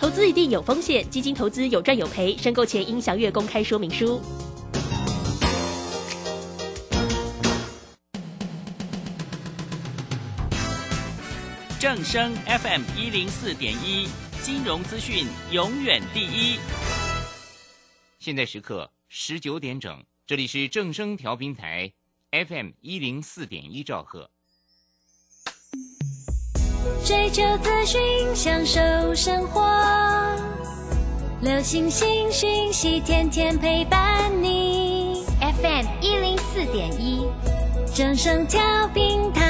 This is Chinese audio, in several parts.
投资一定有风险，基金投资有赚有赔，申购前应详阅公开说明书。正声 FM 一零四点一，金融资讯永远第一。现在时刻十九点整，这里是正声调频台 FM 一零四点一兆赫。追求资讯，享受生活，流星星讯息，天天陪伴你。FM 一零四点一，正声调频台。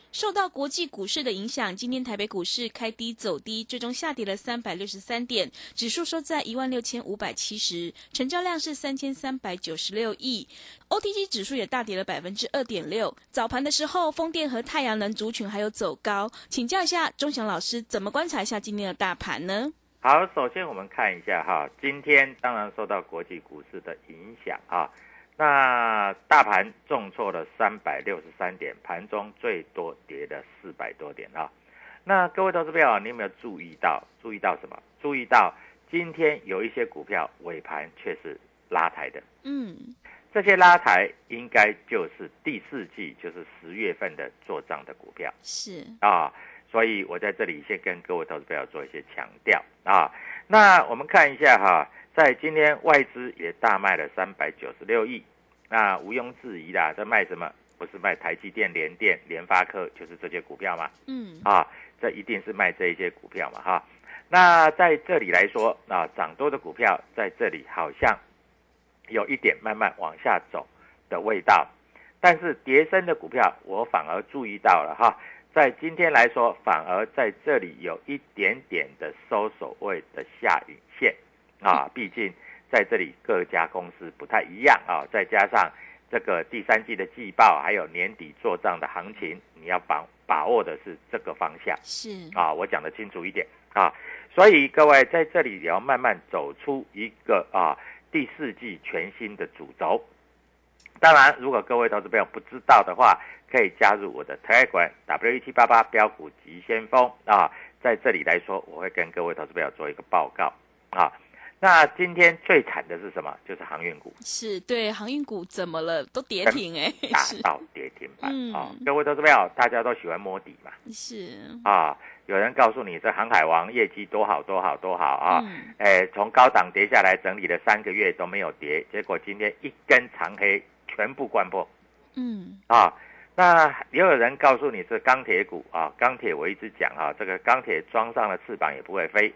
受到国际股市的影响，今天台北股市开低走低，最终下跌了三百六十三点，指数收在一万六千五百七十，成交量是三千三百九十六亿。OTC 指数也大跌了百分之二点六。早盘的时候，风电和太阳能族群还有走高，请教一下钟祥老师，怎么观察一下今天的大盘呢？好，首先我们看一下哈，今天当然受到国际股市的影响啊。那大盘重挫了三百六十三点，盘中最多跌了四百多点啊。那各位投资友，你有没有注意到？注意到什么？注意到今天有一些股票尾盘却是拉抬的。嗯，这些拉抬应该就是第四季，就是十月份的做账的股票是啊。所以我在这里先跟各位投资友做一些强调啊。那我们看一下哈，在今天外资也大卖了三百九十六亿。那毋庸置疑啦，在卖什么？不是卖台积电、联电、联发科，就是这些股票嘛。嗯，啊，这一定是卖这一些股票嘛，哈。那在这里来说，啊，涨多的股票在这里好像有一点慢慢往下走的味道，但是跌升的股票，我反而注意到了哈，在今天来说，反而在这里有一点点的收手位的下影线啊，毕竟在这里各家公司不太一样啊，再加上这个第三季的季报，还有年底做账的行情，你要把把握的是这个方向是啊，我讲的清楚一点啊，所以各位在这里也要慢慢走出一个啊第四季全新的主轴。当然，如果各位投资朋友不知道的话，可以加入我的 Telegram W 一七八八标股急先锋啊，在这里来说，我会跟各位投资朋友做一个报告啊。那今天最惨的是什么？就是航运股是，对，航运股怎么了？都跌停哎、打是到跌停板嗯啊！各位投资朋友，大家都喜欢摸底嘛是，啊！有人告诉你这航海王业绩多好多好多好啊！嗯哎，从高档跌下来，整理了三个月都没有跌，结果今天一根长黑，全部灌破嗯啊！那也有人告诉你是钢铁股啊，钢铁我一直讲啊，这个钢铁装上了翅膀也不会飞，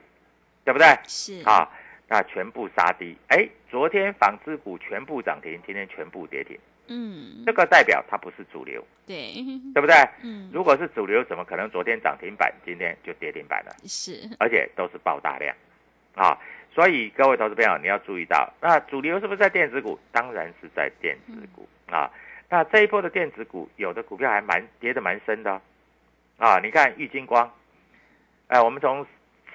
对不对？是啊，那全部杀低。哎，昨天纺织股全部涨停，今天全部跌停，嗯这个代表它不是主流，对，对不对？嗯 如果是主流，怎么可能昨天涨停板，今天就跌停板了？是 而且都是爆大量啊！所以各位投资朋友，你要注意到，那主流是不是在电子股？当然是在电子股啊。那这一波的电子股，有的股票还蛮跌的蛮深的哦啊！你看玉金光，哎、我们从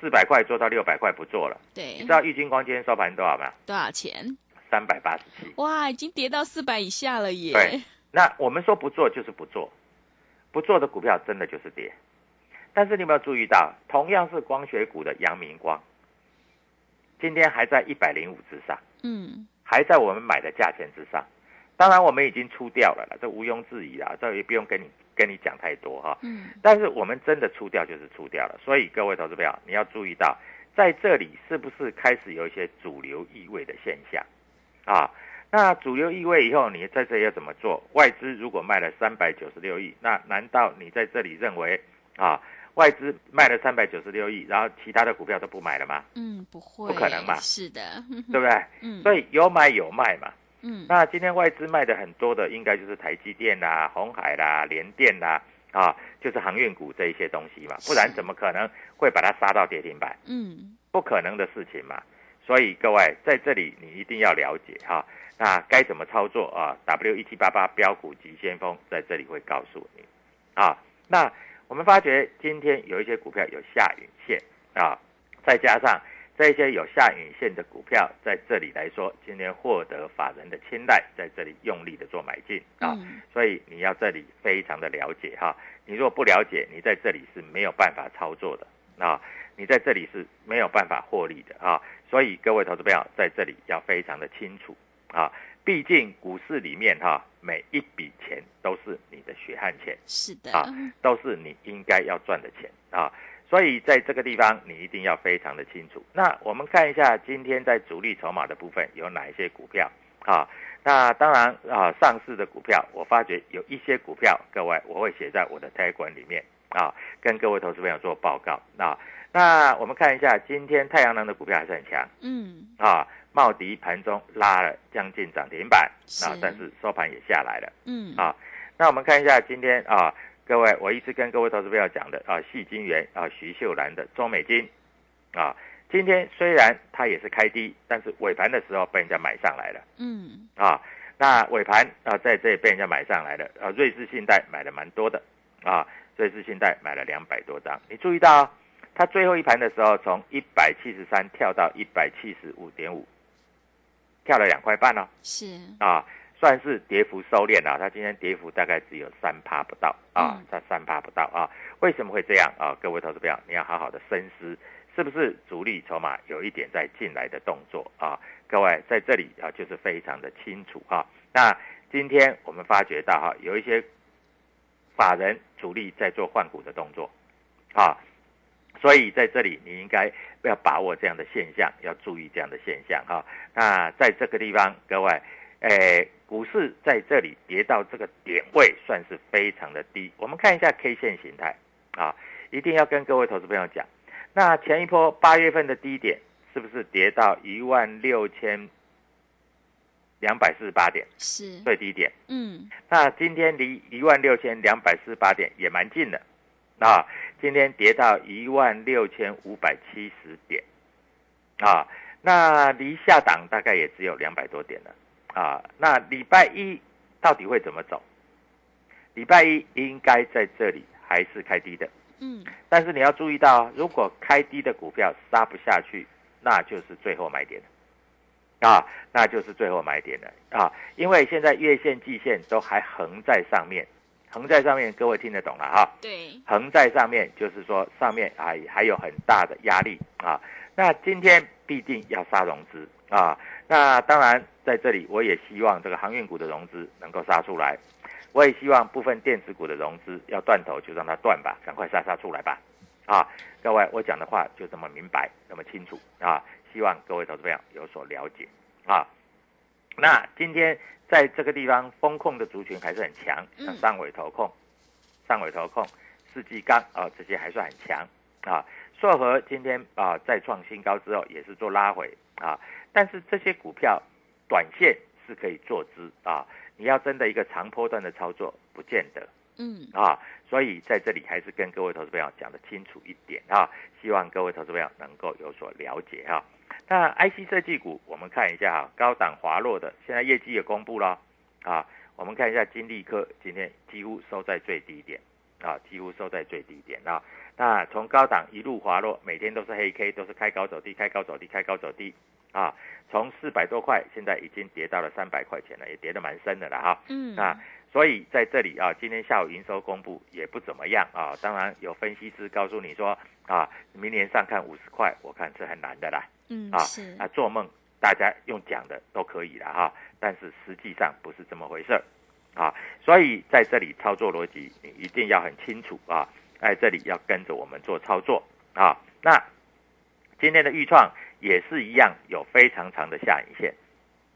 四百块做到六百块不做了。对你知，道玉金光今天收盘多少吗？多少钱？三百八十七。哇，已经跌到四百以下了耶！对，那我们说不做就是不做，不做的股票真的就是跌。但是你有没有注意到，同样是光学股的阳明光，今天还在一百零五之上，嗯，还在我们买的价钱之上。当然，我们已经出掉了啦，这毋庸置疑啊，这也不用跟你跟你讲太多哈。嗯，但是我们真的出掉就是出掉了，所以各位投资朋友，你要注意到，在这里是不是开始有一些主流意味的现象啊？那主流意味以后，你在这里要怎么做？外资如果卖了三百九十六亿，那难道你在这里认为啊，外资卖了三百九十六亿，然后其他的股票都不买了吗？嗯，不会，不可能嘛是的，对不对？嗯，所以有买有卖嘛。嗯，那今天外资卖的很多的，应该就是台积电啦、红海啦、联电啦，啊，就是航运股这一些东西嘛，不然怎么可能会把它杀到跌停板？嗯，不可能的事情嘛。所以各位在这里你一定要了解哈，那该怎么操作啊？W 一七八八标股急先锋在这里会告诉你啊。那我们发觉今天有一些股票有下影线啊，再加上这一些有下影线的股票，在这里来说，今天获得法人的青睐，在这里用力的做买进啊。嗯所以你要这里非常的了解哈，你如果不了解，你在这里是没有办法操作的啊，你在这里是没有办法获利的啊。所以各位投资朋友在这里要非常的清楚啊，毕竟股市里面哈，每一笔钱都是你的血汗钱，是的，啊都是你应该要赚的钱啊。所以在这个地方，你一定要非常的清楚。那我们看一下今天在主力筹码的部分有哪一些股票啊？那当然啊，上市的股票，我发觉有一些股票，各位我会写在我的 t 管里面啊，跟各位投资朋友做报告啊。那我们看一下今天太阳能的股票还是很强嗯，啊，茂迪盘中拉了将近涨停板啊，但是收盘也下来了。嗯，啊那我们看一下今天啊，各位，我一直跟各位投资朋友讲的啊，细金元啊，徐秀兰的中美金啊，今天虽然它也是开低，但是尾盘的时候被人家买上来了嗯，啊。那尾盘啊，在这里被人家买上来了啊，瑞士信贷买了蛮多的啊，瑞士信贷买了两百多张。你注意到、哦，它最后一盘的时候从一百七十三跳到一百七十五点五，跳了两块半哦。是，啊，算是跌幅收敛了。它今天跌幅大概只有三趴不到啊嗯，它三趴不到啊。为什么会这样啊？各位投资朋友，你要好好的深思，是不是主力筹码有一点在进来的动作啊？各位在这里啊，就是非常的清楚啊。那今天我们发觉到哈、有一些法人主力在做换股的动作啊。所以在这里，你应该要把握这样的现象，要注意这样的现象哈。那在这个地方，各位，诶，股市在这里跌到这个点位，算是非常的低。我们看一下 K 线形态啊，一定要跟各位投资朋友讲，那前一波八月份的低点是不是跌到一万六千两百四十八点是，最低点？嗯，那今天离一万六千两百四十八点也蛮近的，啊，今天跌到一万六千五百七十点，啊，那离下档大概也只有两百多点了，啊，那礼拜一到底会怎么走？礼拜一应该在这里还是开低的，嗯，但是你要注意到，如果开低的股票杀不下去，那就是最后买点。了，啊，那就是最后买点了。啊，因为现在月线、季线都还横在上面，横在上面，各位听得懂了哈？对，横在上面就是说上面还还有很大的压力啊，那今天必定要杀融资啊，那当然在这里我也希望这个航运股的融资能够杀出来。我也希望部分电子股的融资要断头就让它断吧，赶快杀杀出来吧！啊，各位，我讲的话就这么明白，那么清楚啊！希望各位投资朋友有所了解啊。那今天在这个地方风控的族群还是很强，像上尾投控、上尾投控、世纪钢啊这些还算很强啊。硕和今天啊再创新高之后也是做拉回啊，但是这些股票短线是可以做资啊。你要真的一个长波段的操作，不见得嗯，啊，所以在这里还是跟各位投资朋友讲的清楚一点啊，希望各位投资朋友能够有所了解哈、那 IC 设计股，我们看一下哈，高档滑落的，现在业绩也公布了啊，我们看一下金利科今天几乎收在最低点啊，几乎收在最低点啊。那从高档一路滑落，每天都是黑 K，都是开高走低，开高走低，开高走低啊。从四百多块，现在已经跌到了三百块钱了，也跌得蛮深的了哈。嗯啊，所以在这里啊，今天下午营收公布也不怎么样啊。当然有分析师告诉你说啊，明年上看五十块，我看是很难的啦。啊嗯是啊，做梦大家用讲的都可以了哈，但是实际上不是这么回事儿啊。所以在这里操作逻辑，你一定要很清楚啊，在这里要跟着我们做操作啊。那今天的预创也是一样，有非常长的下影线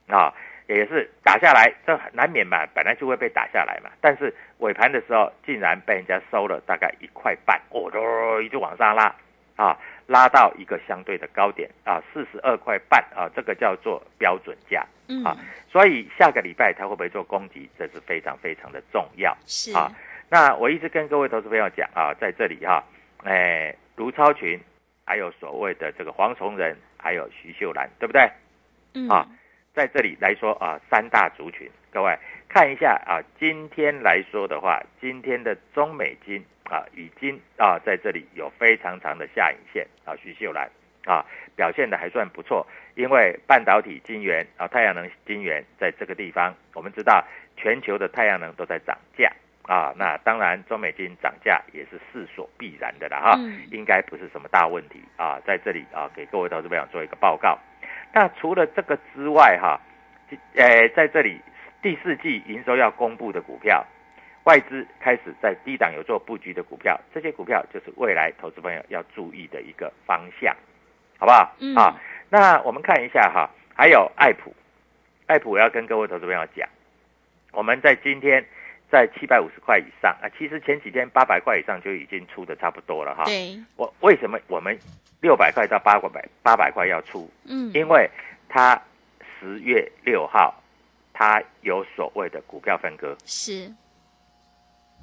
啊，也是打下来，这难免嘛，本来就会被打下来嘛。但是尾盘的时候，竟然被人家收了大概一块半，哦，就一直往上拉啊，拉到一个相对的高点啊，四十二块半啊，这个叫做标准价嗯啊。所以下个礼拜它会不会做攻击，这是非常非常的重要。是啊那我一直跟各位投资朋友讲啊，在这里哈、哎，卢超群，还有所谓的这个黄崇仁，还有徐秀兰，对不对？嗯啊在这里来说啊，三大族群，各位看一下啊，今天来说的话，今天的中美金啊，已经啊，在这里有非常长的下影线啊，徐秀兰啊，表现的还算不错，因为半导体晶圆啊，太阳能晶圆在这个地方，我们知道全球的太阳能都在涨价啊，那当然中美金涨价也是势所必然的啦哈，嗯应该不是什么大问题啊，在这里啊，给各位投资朋友做一个报告。那除了这个之外，哈，呃，在这里第四季营收要公布的股票，外资开始在低档有做布局的股票，这些股票就是未来投资朋友要注意的一个方向，好不好？嗯啊，那我们看一下哈，还有爱普，爱普我要跟各位投资朋友讲，我们在今天在七百五十块以上啊，其实前几天八百块以上就已经出的差不多了哈。对我为什么我们六百块到八百八百块要出？嗯因为它十月六号，它有所谓的股票分割。是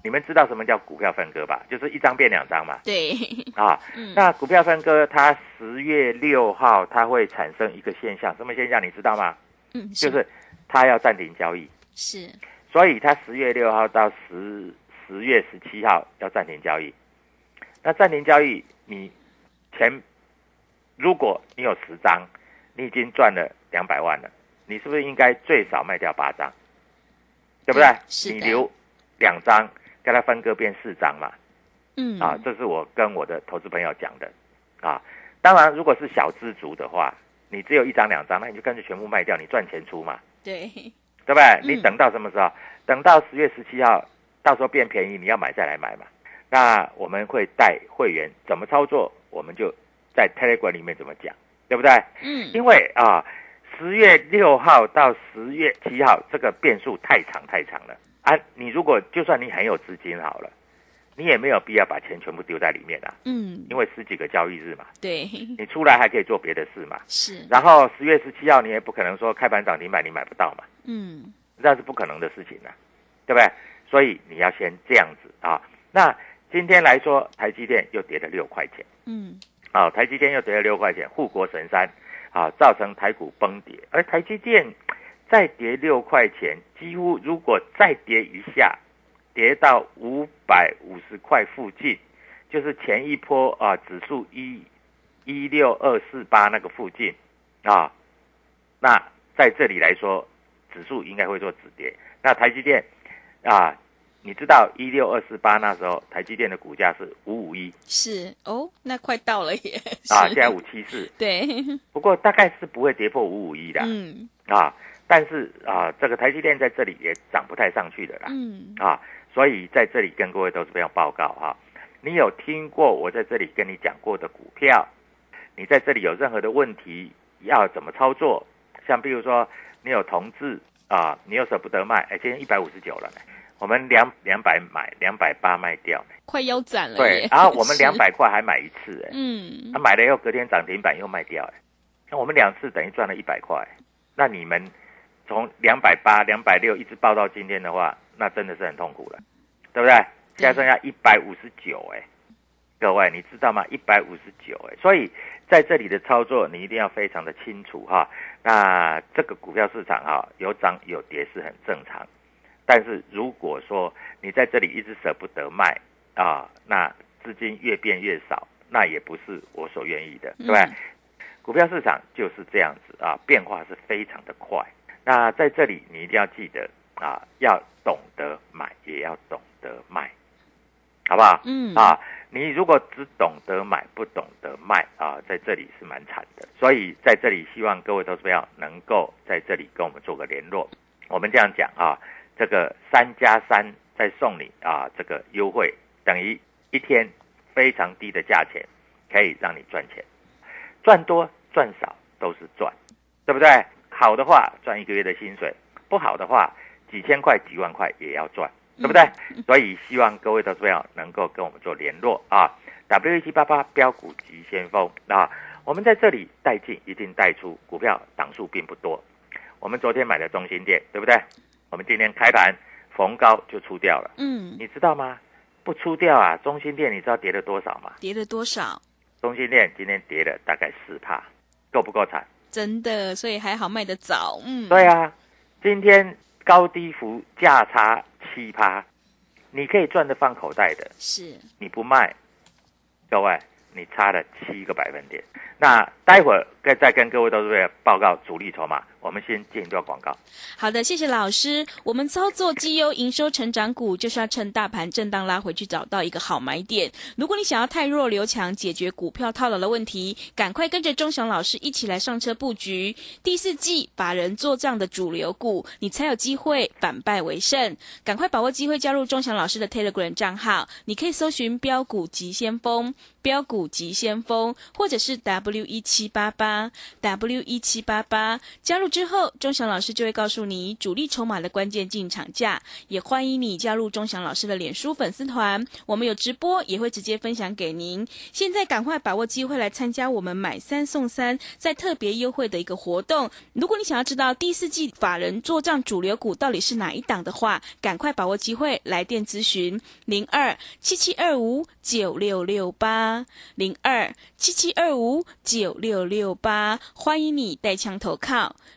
你们知道什么叫股票分割吧？就是一张变两张嘛。对啊，嗯那股票分割，它十月六号它会产生一个现象，什么现象你知道吗？嗯就是它要暂停交易，是所以它十月六号到十十月十七号要暂停交易。那暂停交易，你前如果你有十张，你已经赚了两百万了，你是不是应该最少卖掉八张？对不对你留两张，跟它分割变四张嘛。嗯啊，这是我跟我的投资朋友讲的啊。当然，如果是小资族的话，你只有一张两张，那你就干脆全部卖掉，你赚钱出嘛，对对不对？嗯你等到什么时候？等到十月十七号，到时候变便宜，你要买再来买嘛。那我们会带会员怎么操作，我们就在 Telegram 里面怎么讲，对不对？嗯因为啊，十月六号到十月七号这个变数太长太长了啊！你如果就算你很有资金好了，你也没有必要把钱全部丢在里面啊，嗯因为十几个交易日嘛，对你出来还可以做别的事嘛。是然后十月十七号你也不可能说开盘涨停板你买不到嘛，嗯那是不可能的事情啊，对不对？所以你要先这样子啊。那今天来说，台积电又跌了六块钱。嗯啊，台积电又跌了六块钱，护国神山啊，造成台股崩跌。而台积电再跌六块钱，几乎如果再跌一下，跌到五百五十块附近，就是前一波啊指数一一六二四八那个附近啊，那在这里来说，指数应该会做止跌。那台积电啊，你知道一六二四八那时候台积电的股价是五五一。是哦，那快到了耶啊，现在五七四，对不过大概是不会跌破五五一的、嗯啊。但是啊，这个台积电在这里也涨不太上去的啦嗯啊，所以在这里跟各位投资朋友报告哈、你有听过我在这里跟你讲过的股票？你在这里有任何的问题要怎么操作？像比如说你有同志啊，你又舍不得卖，哎，今天一百五十九了呢，我们两两百买，两百八卖掉，快腰斩了对，然后我们是。两百块还买一次，哎，嗯。他、买了以后隔天涨停板又卖掉，哎，那我们两次等于赚了一百块。那你们从两百八、两百六一直报到今天的话，那真的是很痛苦了，对不对？现在剩下一百五十九，哎，各位你知道吗？一百五十九，哎，所以在这里的操作你一定要非常的清楚哈。那这个股票市场哈，有涨有跌是很正常，但是如果说你在这里一直舍不得卖，啊，那资金越变越少，那也不是我所愿意的，对吧？嗯股票市场就是这样子啊，变化是非常的快。那在这里你一定要记得啊，要懂得买，也要懂得卖，好不好？嗯啊，你如果只懂得买不懂得卖啊，在这里是蛮惨的。所以在这里希望各位投资朋友能够在这里跟我们做个联络。我们这样讲啊，这个三加三再送你啊，这个优惠等于一天非常低的价钱，可以让你赚钱，赚多赚少都是赚，对不对？好的话赚一个月的薪水，不好的话几千块几万块也要赚，对不对？所以希望各位投资朋友能够跟我们做联络啊，W 一七八八标股急先锋啊，我们在这里带进一定带出，股票档数并不多。我们昨天买的中心店，对不对？我们今天开盘逢高就出掉了，嗯，你知道吗？不出掉啊，中心店你知道跌了多少吗？跌了多少？中心店今天跌了大概四帕，够不够惨？真的，所以还好卖得早。嗯，对啊，今天高低幅价差七趴，你可以赚的放口袋的，是你不卖，各位你差了七个百分点。那待会儿再再跟各位投资者报告主力筹码，我们先进一段广告。好的，谢谢老师。我们操作绩优营收成长股，就是要趁大盘震荡拉回去，找到一个好买点。如果你想要太弱留强，解决股票套牢的问题，赶快跟着钟祥老师一起来上车布局第四季法人做账的主流股，你才有机会反败为胜。赶快把握机会，加入钟祥老师的 Telegram 账号，你可以搜寻标股急先锋。标股急先锋，或者是 W 一七八八 W 一七八八，加入之后，钟祥老师就会告诉你主力筹码的关键进场价，也欢迎你加入钟祥老师的脸书粉丝团，我们有直播，也会直接分享给您。现在赶快把握机会来参加我们买三送三，在特别优惠的一个活动。如果你想要知道第四季法人做账主流股到底是哪一档的话，赶快把握机会来电咨询零二七七二五九六六八。零二七七二五九六六八，欢迎你带枪投靠。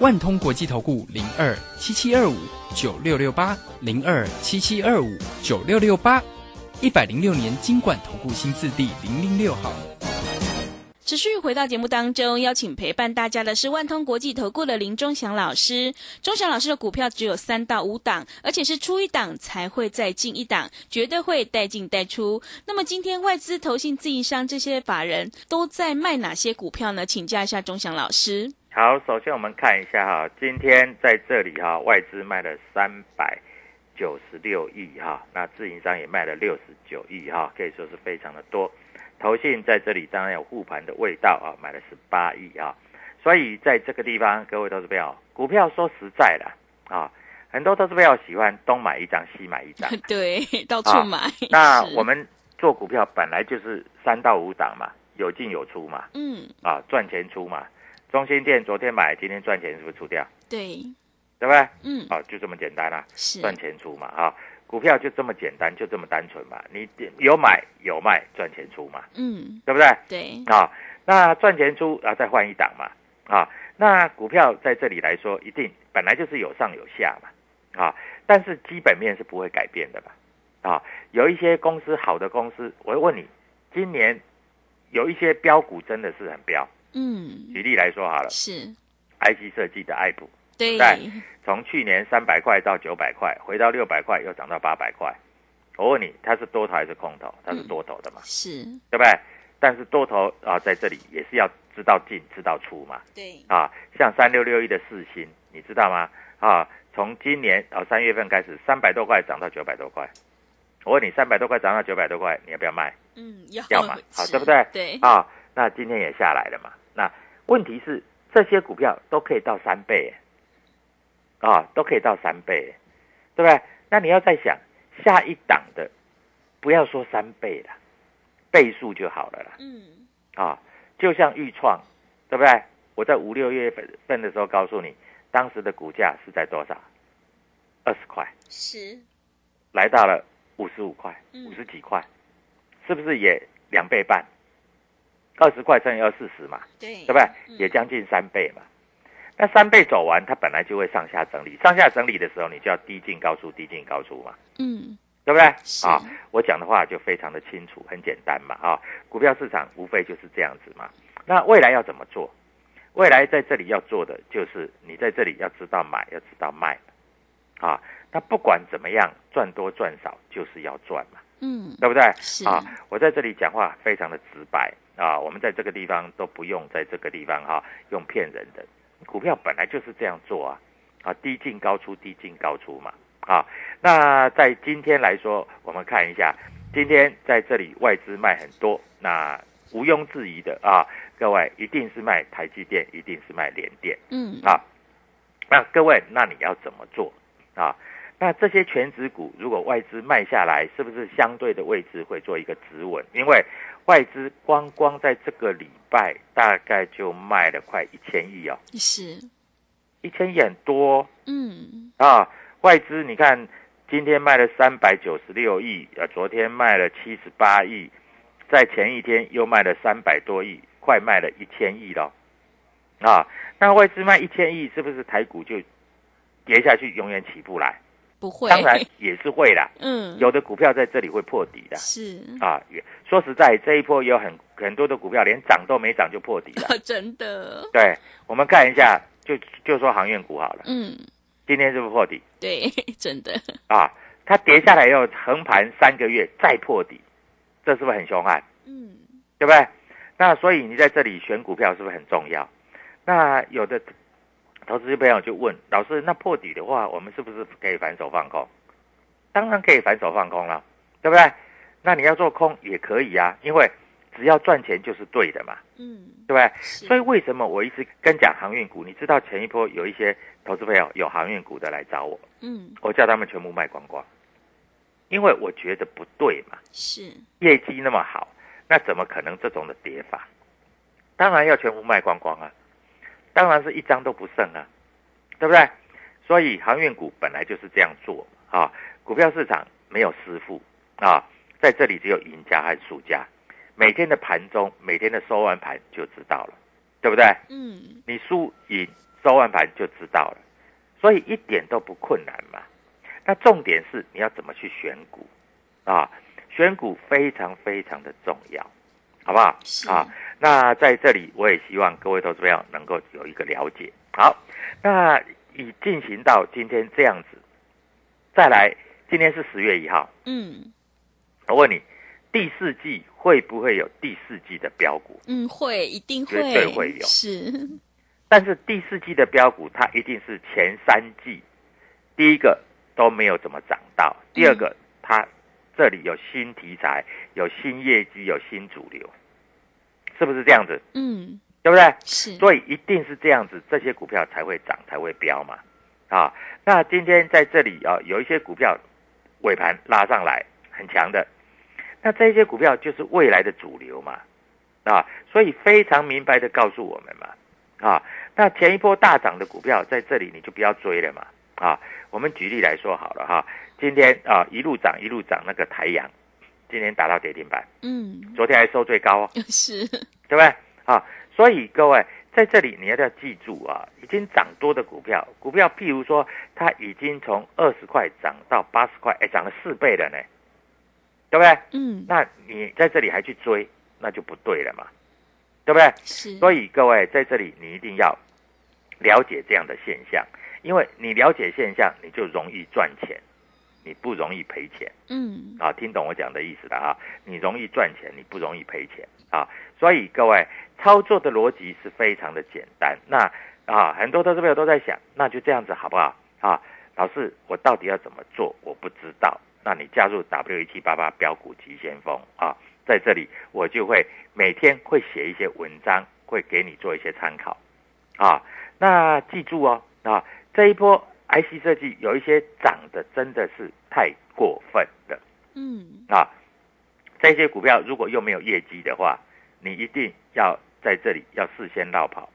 万通国际投顾零二七七二五九六六八零二七七二五九六六八，一百零六年经管投顾新字第零零六号。持续回到节目当中，邀请陪伴大家的是万通国际投顾的林忠祥老师。忠祥老师的股票只有三到五档，而且是出一档才会再进一档，绝对会带进带出。那么今天外资、投信、自营商这些法人都在卖哪些股票呢？请教一下忠祥老师。好，首先我们看一下哈，今天在这里哈，外资卖了三百九十六亿哈，那自营商也卖了六十九亿哈，可以说是非常的多。投信在这里当然有护盘的味道啊，买了十八亿啊，所以在这个地方，各位投资朋友，股票说实在的啊，很多投资朋友喜欢东买一张西买一张，对，到处买。那我们做股票本来就是三到五档嘛，有进有出嘛，嗯，啊，赚钱出嘛。中心店昨天买，今天赚钱是不是出掉？对，对不对？嗯，啊，就这么简单啦、是。赚钱出嘛，啊，股票就这么简单，就这么单纯嘛。你有买有卖，赚钱出嘛，嗯，对不对？对，啊，那赚钱出啊，再换一档嘛，啊，那股票在这里来说，一定本来就是有上有下嘛，啊，但是基本面是不会改变的嘛，啊，有一些公司好的公司，我会问你，今年有一些标股真的是很标，嗯，举例来说好了是，，IC 设计的爱普，对，对从去年三百块到九百块，回到六百块，又涨到八百块。我问你，它是多头还是空头？它是多头的嘛，是，对不对？但是多头啊，在这里也是要知道进，知道出嘛。对，啊，像三六六一的四星，你知道吗？啊，从今年啊三月份开始，三百多块涨到九百多块。我问你，三百多块涨到九百多块，你要不要卖？嗯，要要嘛，好，是对不对？对，啊，那今天也下来了嘛。那问题是，这些股票都可以到三倍耶，啊，都可以到三倍耶，对不对？那你要再想下一档的，不要说三倍了，倍数就好了啦。嗯，啊，就像豫创，对不对？我在五六月份份的时候告诉你，当时的股价是在多少？二十块，十，来到了五十五块，嗯五十几块，是不是也两倍半？二十块乘以二四十嘛，对，对不对？嗯也将近三倍嘛。那三倍走完，它本来就会上下整理，上下整理的时候，你就要低进高出，低进高出嘛。嗯，对不对？啊，我讲的话就非常的清楚，很简单嘛。啊，股票市场无非就是这样子嘛。那未来要怎么做？未来在这里要做的就是你在这里要知道买，要知道卖。啊，那不管怎么样，赚多赚少就是要赚嘛，嗯，对不对？是。啊，我在这里讲话非常的直白啊，我们在这个地方都不用在这个地方哈、用骗人的，股票本来就是这样做啊，啊，低进高出，低进高出嘛，啊，那在今天来说，我们看一下，今天在这里外资卖很多，那毋庸置疑的啊，各位一定是卖台积电，一定是卖联电嗯，啊，那各位，那你要怎么做？啊？那这些全指股如果外资卖下来，是不是相对的位置会做一个止稳？因为外资光光在这个礼拜大概就卖了快一千亿哦，是，一千亿很多哦嗯，啊。外资你看，今天卖了三百九十六亿，呃，昨天卖了七十八亿，在前一天又卖了三百多亿，快卖了一千亿了啊。那外资卖一千亿，是不是台股就跌下去，永远起不来？不会，当然也是会啦，嗯，有的股票在这里会破底的是，啊。也说实在，这一波也有很很多的股票连涨都没涨就破底了。真的，对，我们看一下，就就说航运股好了，嗯，今天是不是破底对，真的，啊？它跌下来以后横盘三个月再破底，这是不是很凶悍？嗯，对不对？那所以你在这里选股票是不是很重要？那有的投资朋友就问老师，那破底的话，我们是不是可以反手放空？当然可以反手放空了，对不对？那你要做空也可以啊，因为只要赚钱就是对的嘛，嗯，对不对？所以为什么我一直跟讲航运股？你知道前一波有一些投资朋友有航运股的来找我，嗯，我叫他们全部卖光光，因为我觉得不对嘛。是，业绩那么好，那怎么可能这种的跌法？当然要全部卖光光啊，当然是一张都不剩啊，对不对？所以航运股本来就是这样做啊，股票市场没有师傅啊，在这里只有赢家和输家，每天的盘中，每天的收完盘就知道了，对不对？嗯，你输赢收完盘就知道了，所以一点都不困难嘛。那重点是你要怎么去选股啊？选股非常非常的重要，好不好？是啊，那在这里我也希望各位投资朋友能够有一个了解。好，那已进行到今天这样子，再来，今天是十月一号，嗯，我问你，第四季会不会有第四季的标股？嗯，会，一定绝会，对会有。是，但是第四季的标股，它一定是前三季第一个都没有怎么涨到，第二个它这里有新题材、有新业绩、有新主流，是不是这样子？嗯，对不对？是，所以一定是这样子，这些股票才会涨，才会飙嘛。啊，那今天在这里啊，有一些股票尾盘拉上来很强的，那这些股票就是未来的主流嘛。啊，所以非常明白的告诉我们嘛。啊，那前一波大涨的股票在这里你就不要追了嘛。啊，我们举例来说好了哈，今天啊一路涨一路涨，那个台阳今天打到跌停板，嗯，昨天还收最高哦。是，对不对？啊，所以各位在这里你要要记住啊，已经涨多的股票，股票譬如说它已经从二十块涨到八十块，哎，涨了四倍了呢，对不对？嗯，那你在这里还去追，那就不对了嘛，对不对？是，所以各位在这里你一定要了解这样的现象，因为你了解现象，你就容易赚钱，你不容易赔钱。嗯，啊，听懂我讲的意思了啊？你容易赚钱，你不容易赔钱啊。所以各位操作的逻辑是非常的简单。那啊，很多投资朋友都在想，那就这样子好不好？啊，老师，我到底要怎么做？我不知道。那你加入 W 一七八八标股急先锋啊，在这里我就会每天会写一些文章，会给你做一些参考啊。那记住哦，啊，这一波 IC 设计有一些涨的真的是太过分的。嗯，啊，这些股票如果又没有业绩的话，你一定要在这里要事先绕跑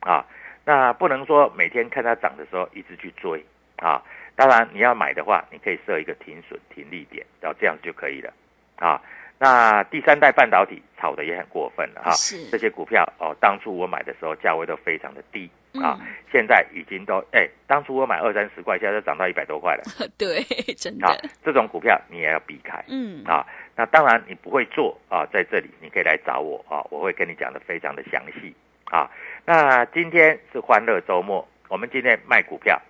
啊。那不能说每天看它涨的时候一直去追啊。当然你要买的话，你可以设一个停损停利点，然后这样就可以了啊。那第三代半导体炒的也很过分了哈，这些股票哦，当初我买的时候价位都非常的低啊，现在已经都哎，当初我买二三十块，现在都涨到一百多块了。对，真的。这种股票你也要避开。嗯啊，那当然你不会做啊，在这里你可以来找我啊，我会跟你讲的非常的详细啊。那今天是欢乐周末，我们今天卖股票，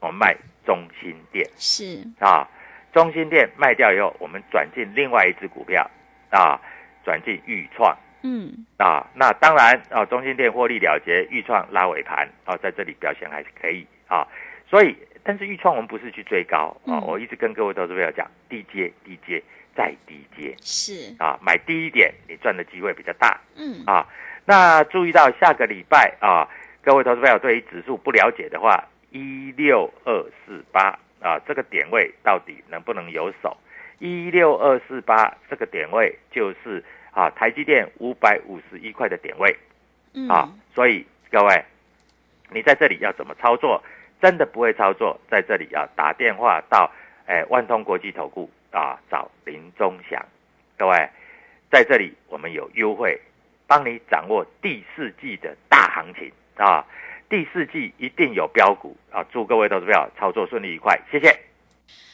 我们卖中心店是啊。中心店卖掉以后，我们转进另外一只股票，啊，转进豫创，嗯，啊，那当然啊，中心店获利了结，豫创拉尾盘，啊，在这里表现还是可以啊，所以，但是豫创我们不是去追高啊，我一直跟各位投资朋友讲，低阶，低阶，再低阶，是。啊，买低一点，你赚的机会比较大，嗯，啊，那注意到下个礼拜啊，各位投资朋友对于指数不了解的话，一六二四八。啊，这个点位到底能不能有手？一六二四八这个点位就是啊，台积电五百五十一块的点位，啊，所以各位，你在这里要怎么操作？真的不会操作，在这里要打电话到哎万通国际投顾啊，找林中祥。各位，在这里我们有优惠，帮你掌握第四季的大行情啊。第四季一定有标股啊！祝各位投资票操作顺利愉快，谢谢。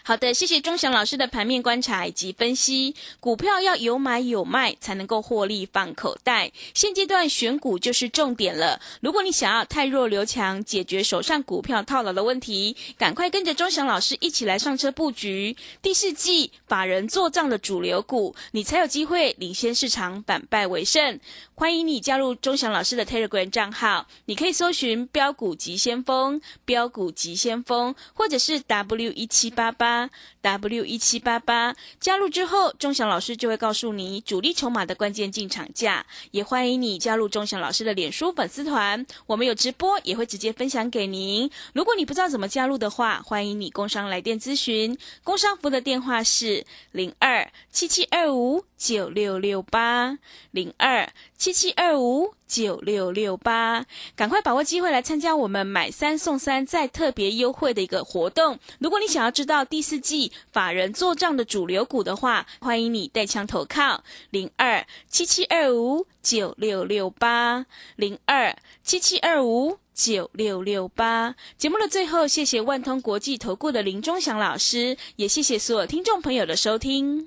好的，谢谢钟祥老师的盘面观察以及分析。股票要有买有卖，才能够获利放口袋。现阶段选股就是重点了。如果你想要太弱留强，解决手上股票套牢的问题，赶快跟着钟祥老师一起来上车布局第四季法人做账的主流股，你才有机会领先市场，反败为胜。欢迎你加入钟祥老师的 Telegram 账号，你可以搜寻“标股急先锋”、“标股急先锋”或者是 W 一七八八八。W 一七八八加入之后，钟祥老师就会告诉你主力筹码的关键进场价。也欢迎你加入钟祥老师的脸书粉丝团，我们有直播，也会直接分享给您。如果你不知道怎么加入的话，欢迎你工商来电咨询，工商服的电话是零二七七二五九六六八零二七七二五。九六六八，赶快把握机会来参加我们买三送三再特别优惠的一个活动。如果你想要知道第四季法人做账的主流股的话，欢迎你带枪投靠零二七七二五九六六八零二七七二五九六六八。节目的最后，谢谢万通国际投顾的林忠祥老师，也谢谢所有听众朋友的收听。